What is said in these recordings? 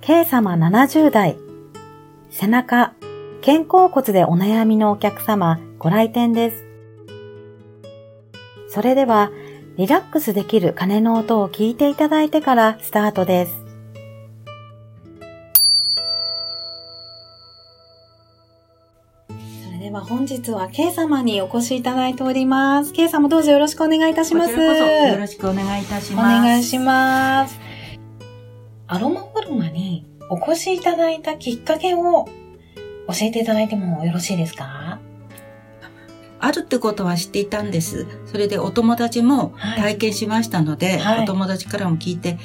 K 様70代、背中、肩甲骨でお悩みのお客様ご来店です。それでは、リラックスできる鐘の音を聞いていただいてからスタートです。それでは本日は K 様にお越しいただいております。K 様どうぞよろしくお願いいたします。よろしくお願いいたします。お願いします。アロマホルマにお越しいただいたきっかけを教えていただいてもよろしいですか？あるってことは知っていたんです。それでお友達も体験しましたので、はい、お友達からも聞いて、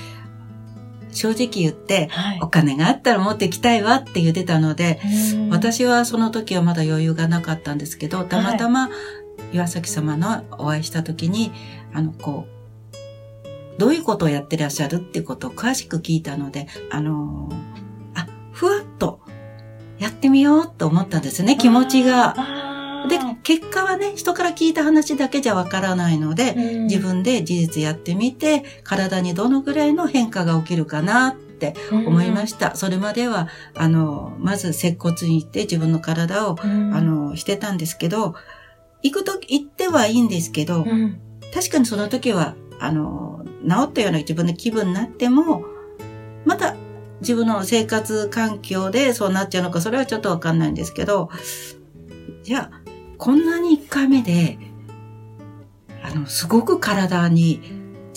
正直言って、はい、お金があったら持ってきたいわって言ってたので、私はその時はまだ余裕がなかったん。ですけど、たまたま岩崎様のお会いした時に、あの、こう、どういうことをやってらっしゃるっていうことを詳しく聞いたので、あのー、あ、ふわっとやってみようと思ったんですね、気持ちが。で、結果はね、人から聞いた話だけじゃわからないので、うん、自分で事実やってみて、体にどのぐらいの変化が起きるかなって思いました。うん、それまでは、あの、まず接骨に行って自分の体を、うん、あの、してたんですけど、行くとき、行ってはいいんですけど、確かにその時はあの、治ったような自分の気分になっても、また自分の生活環境でそうなっちゃうのか、それはちょっとわかんないんですけど、じゃあ、こんなに1回目で、あの、すごく体に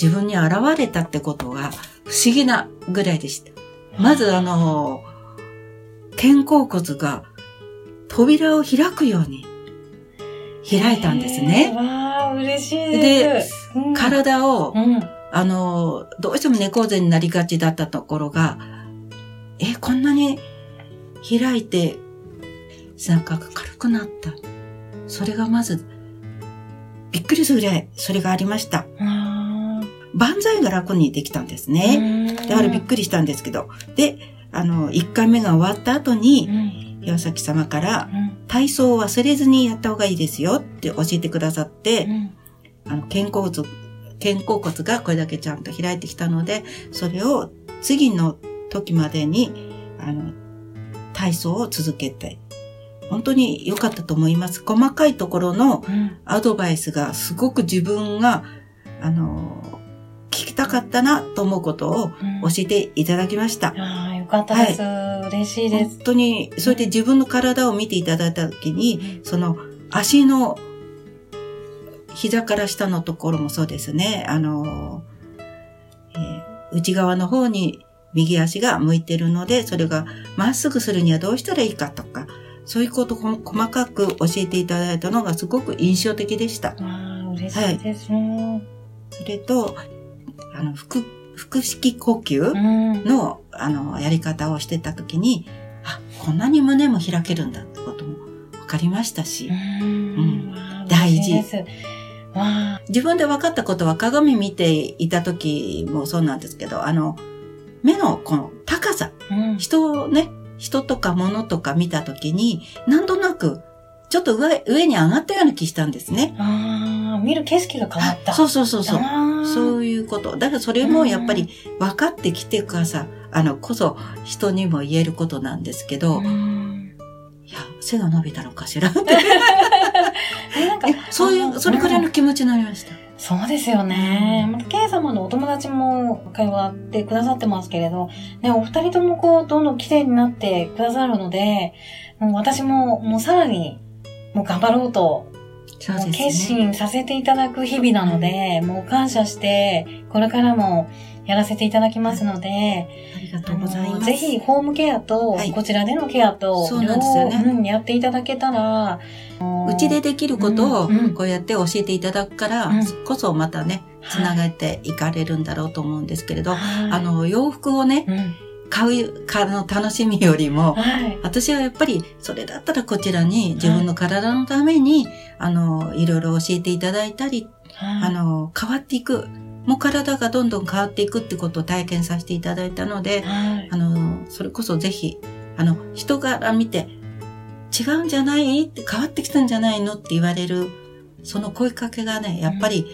自分に現れたってことが不思議なぐらいでした。まずあの、肩甲骨が扉を開くように開いたんですね。わあ、嬉しいです。で、体を、うん、あの、どうしても猫背になりがちだったところが、え、こんなに開いて背中が軽くなった。それがまず、びっくりするぐらい、それがありました。万歳が楽にできたんですね。だからびっくりしたんですけど。で、あの、1回目が終わった後に、岩崎様から、体操を忘れずにやった方がいいですよって教えてくださって、あの、肩甲骨、肩甲骨がこれだけちゃんと開いてきたので、それを次の時までに、あの、体操を続けて、本当に良かったと思います。細かいところのアドバイスがすごく自分が、あの、聞きたかったなと思うことを教えていただきました。うん、ああ、よかったです、はい。嬉しいです。本当に、それで自分の体を見ていただいたときに、その足の膝から下のところもそうですね。あの、えー、内側の方に右足が向いてるので、それがまっすぐするにはどうしたらいいかとか、そういうことを細かく教えていただいたのがすごく印象的でした。ああ、嬉しいですね、はい。それと、あの、腹、腹式呼吸の、あの、やり方をしてた時に、あ、こんなに胸も開けるんだってことも分かりましたし、うん、大事。自分で分かったことは鏡見ていた時もそうなんですけど、あの、目のこの高さ、うん、人をね、人とか物とか見た時に、なんとなく、ちょっと上、上に上がったような気したんですね。ああ、見る景色が変わった。そうそうそうそう。そういうこと。だからそれもやっぱり分かってきてくださ、あの、こそ人にも言えることなんですけど、いや、背が伸びたのかしらって。なんか、それくらいの気持ちになりました。そうですよね。また、ケイ様のお友達も会話ってくださってますけれど、ね、お二人ともこう、どんどん綺麗になってくださるので、もう私も、もうさらに、もう頑張ろうと、そうですね、決心させていただく日々なので、もう感謝して、これからも、やらせていただきますので、ありがとうございます。ぜひ、ホームケアと、こちらでのケアと、そうなんですよね。うん、やっていただけたら、うちでできることを、こうやって教えていただくから、こそまたね、つながっていかれるんだろうと思うんですけれど、あの、洋服をね、買う、かの楽しみよりも、はい、私はやっぱり、それだったらこちらに自分の体のために、はい、あの、いろいろ教えていただいたり、はい、あの、変わっていく。もう体がどんどん変わっていくってことを体験させていただいたので、はい、あの、それこそぜひ、あの、人柄見て、違うんじゃない？って変わってきたんじゃないの？って言われる、その声かけがね、やっぱり、うん、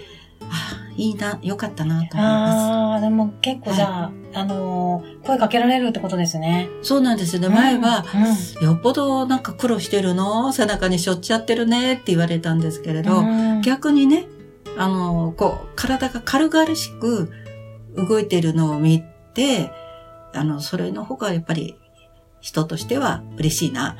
いいな、よかったなと思います。ああ、でも結構じゃあ、はい、あのー、声かけられるってことですね。そうなんですね。前は、うん、よっぽどなんか苦労してるの背中にしょっちゃってるねって言われたんですけれど、うん、逆にね、あの、こう、体が軽々しく動いてるのを見て、あの、それの方がやっぱり人としては嬉しいな、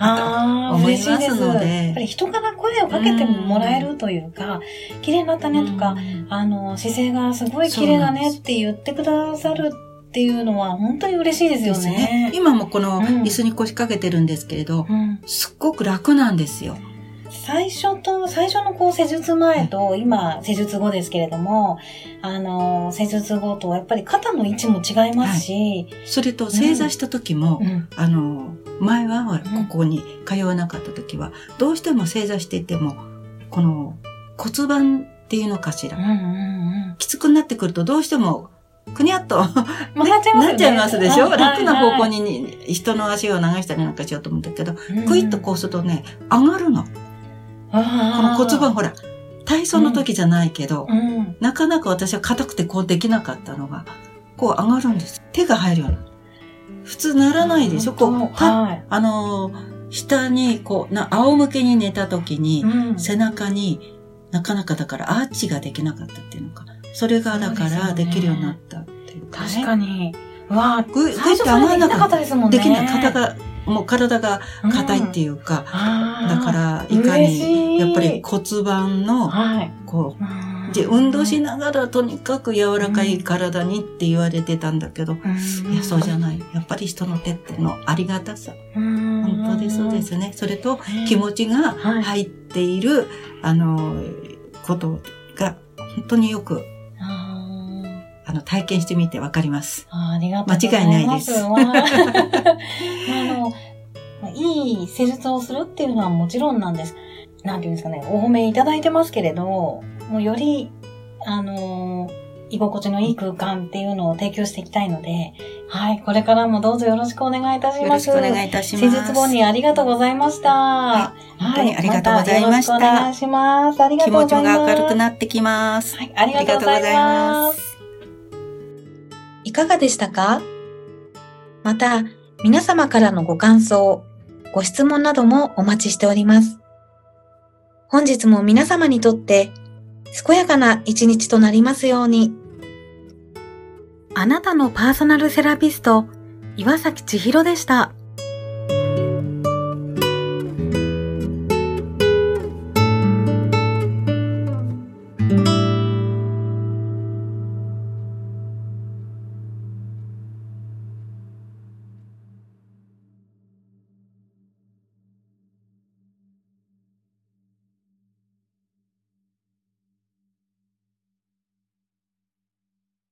と思いますので。やっぱり人から声をかけてもらえるというか、綺麗になったねとか、あの、姿勢がすごい綺麗だねって言ってくださるっていうのは本当に嬉しいですよね。ね。今もこの椅子に腰掛けてるんですけれど、うん、すっごく楽なんですよ。最初と、最初のこう施術前と、今施術後ですけれども、あの、施術後とやっぱり肩の位置も違いますし、はい、それと正座した時も、うん、あの、前はここに通わなかった時は、どうしても正座していても、この骨盤っていうのかしら、うんうんうん、きつくなってくるとどうしてもくにゃっと、ね、なっちゃいますでしょ、はい、楽な方向に人の足を流したりなんかしようと思うんだけど、クイッとこうするとね、上がるの。この骨盤ほら、体操の時じゃないけど、うん、なかなか私は硬くてこうできなかったのが、こう上がるんです。手が入るような。普通ならないでしょこう、はい、あのー、下にこう、な、仰向けに寝た時に、うん、背中になかなかだからアーチができなかったっていうのか。それがだからできるようになったっていうか、ね、確かに。わあ、ぐ、ぐって上がらなかったですもんね。できない。肩がもう体が硬いっていうか、うん、だからいかにやっぱり骨盤の、こう、で運動しながらとにかく柔らかい体にって言われてたんだけど、うん、いやそうじゃない。やっぱり人の手ってのありがたさ、うん、本当にそうですね。それと気持ちが入っている、あのことが本当によくあの、体験してみてわかります。あありがとうございます。間違いないです。あの、いい施術をするっていうのはもちろんなんです。なんていうんですかね、お褒めいただいてますけれど、もうより、あの居心地のいい空間っていうのを提供していきたいので、はい、これからもどうぞよろしくお願いいたします。よろしくお願いいたします。施術後にありがとうございました。はい、本当にありがとうございました。ま、お願いします。ありがとうございます。気持ちが明るくなってきます。はい、ありがとうございます。いかがでしたか？また、皆様からのご感想、ご質問などもお待ちしております。本日も皆様にとって健やかな一日となりますように。あなたのパーソナルセラピスト、岩崎千尋でした。